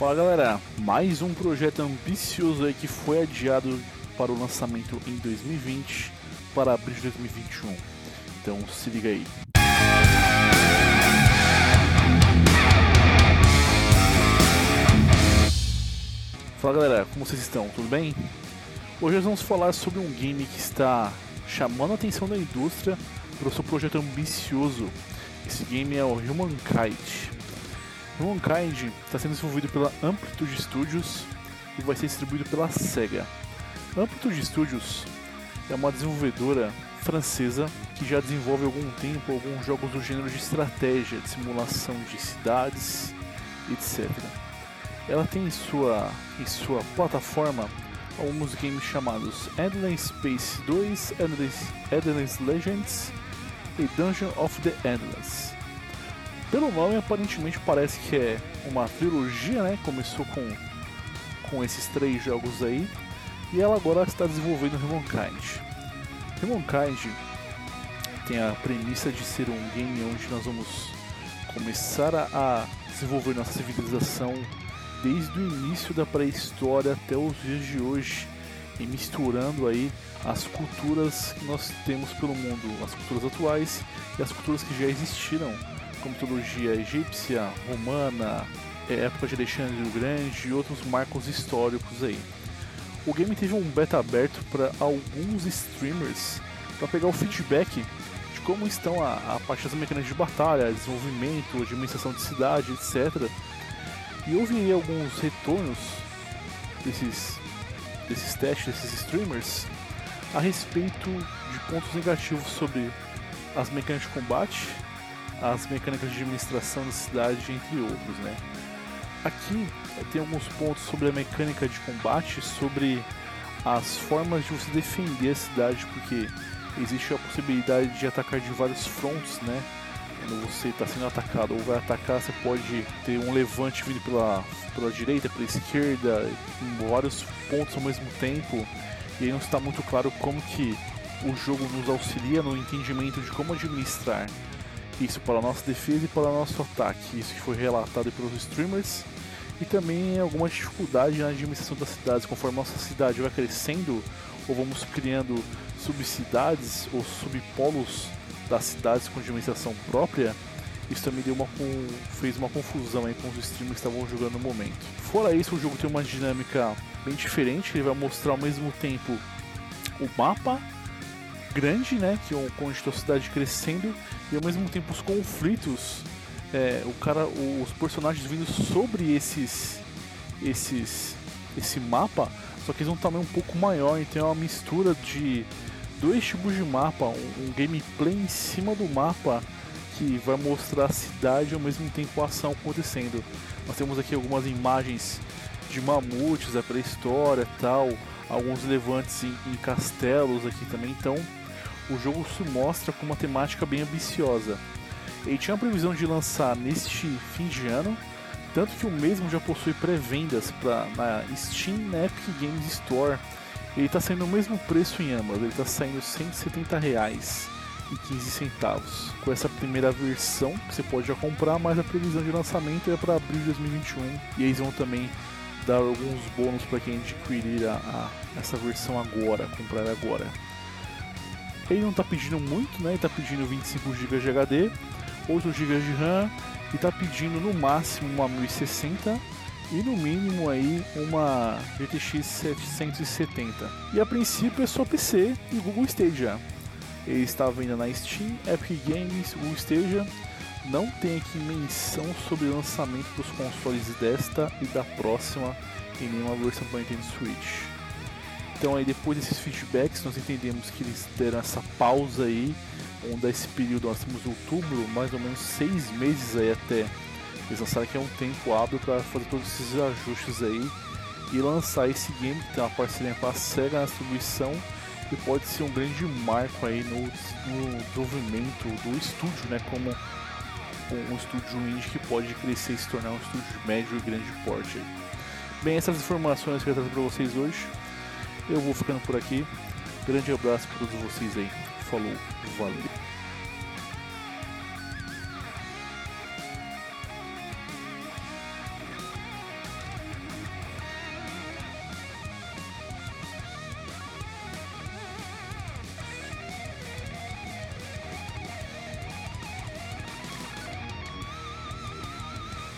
Fala galera, mais um projeto ambicioso aí que foi adiado para o lançamento em 2020 para abril de 2021. Então se liga aí. Fala galera, como vocês estão? Tudo bem? Hoje nós vamos falar sobre um game que está chamando a atenção da indústria pelo seu projeto ambicioso. Esse game é o Humankind. Humankind está sendo desenvolvido pela Amplitude Studios e vai ser distribuído pela SEGA. Amplitude Studios é uma desenvolvedora francesa que já desenvolve há algum tempo alguns jogos do gênero de estratégia, de simulação de cidades, etc. Ela tem em sua, em sua plataforma alguns games chamados Endless Space 2, Endless, Endless Legends e Dungeon of the Endless. Pelo nome, aparentemente parece que é uma trilogia, né? Começou com, com esses três jogos aí e ela agora está desenvolvendo Humankind. Humankind tem a premissa de ser um game onde nós vamos começar a desenvolver nossa civilização desde o início da pré-história até os dias de hoje e misturando aí as culturas que nós temos pelo mundo, as culturas atuais e as culturas que já existiram, como mitologia egípcia, romana, é, época de Alexandre o Grande e outros marcos históricos aí. O game teve um beta aberto para alguns streamers para pegar o feedback de como estão a, a parte das mecânicas de batalha, desenvolvimento, administração de cidade, etc e houve alguns retornos desses, desses testes, desses streamers, a respeito de pontos negativos sobre as mecânicas de combate, as mecânicas de administração da cidade, entre outros, né? Aqui tem alguns pontos sobre a mecânica de combate, sobre as formas de você defender a cidade, porque existe a possibilidade de atacar de vários fronts, né? quando você está sendo atacado ou vai atacar, você pode ter um levante vindo pela, pela direita, pela esquerda, em vários pontos ao mesmo tempo. E aí não está muito claro como que o jogo nos auxilia no entendimento de como administrar isso para a nossa defesa e para o nosso ataque. Isso que foi relatado pelos streamers. E também alguma dificuldade na administração das cidades, conforme nossa cidade vai crescendo, ou vamos criando subcidades ou subpolos das cidades com dimensão própria, isso também deu uma, fez uma confusão aí com os streamers que estavam jogando no momento. Fora isso, o jogo tem uma dinâmica bem diferente, ele vai mostrar ao mesmo tempo o mapa grande, né, que é está a cidade crescendo, e ao mesmo tempo os conflitos, é, o cara, os personagens vindo sobre esses, esses, esse mapa, só que eles vão também um pouco maior, então é uma mistura de dois tipos de mapa, um, um gameplay em cima do mapa que vai mostrar a cidade ao mesmo tempo a ação acontecendo. Nós temos aqui algumas imagens de mamutes da pré-história tal, alguns levantes em, em, castelos aqui também, então o jogo se mostra com uma temática bem ambiciosa. Ele tinha a previsão de lançar neste fim de ano, tanto que o mesmo já possui pré-vendas na Steam na Epic Games Store ele está saindo o mesmo preço em ambas, ele está saindo 170 reais e 15 centavos. Com essa primeira versão que você pode já comprar, mas a previsão de lançamento é para abril de 2021 e eles vão também dar alguns bônus para quem adquirir a, a, essa versão agora, comprar agora. Ele não está pedindo muito, né? Ele está pedindo 25 GB de HD, 8 GB de RAM e está pedindo no máximo uma 1060 e no mínimo aí uma GTX 770. E a princípio é só PC e Google Stadia. Ele está vendo na Steam, Epic Games, Google Stadia. Não tem aqui menção sobre o lançamento dos consoles desta e da próxima em nenhuma versão para Nintendo Switch. Então aí depois desses feedbacks nós entendemos que eles deram essa pausa aí, onde esse período nós temos outubro, mais ou menos seis meses aí até eles lançaram que é um tempo hábil para fazer todos esses ajustes aí e lançar esse game que tem uma parceria com a SEGA na distribuição e pode ser um grande marco aí no, no desenvolvimento do estúdio, né? Como um, estúdio indie que pode crescer e se tornar um estúdio médio e grande porte. Bem, essas informações que eu trago para vocês hoje. Eu vou ficando por aqui. Grande abraço para todos vocês aí. Falou, valeu.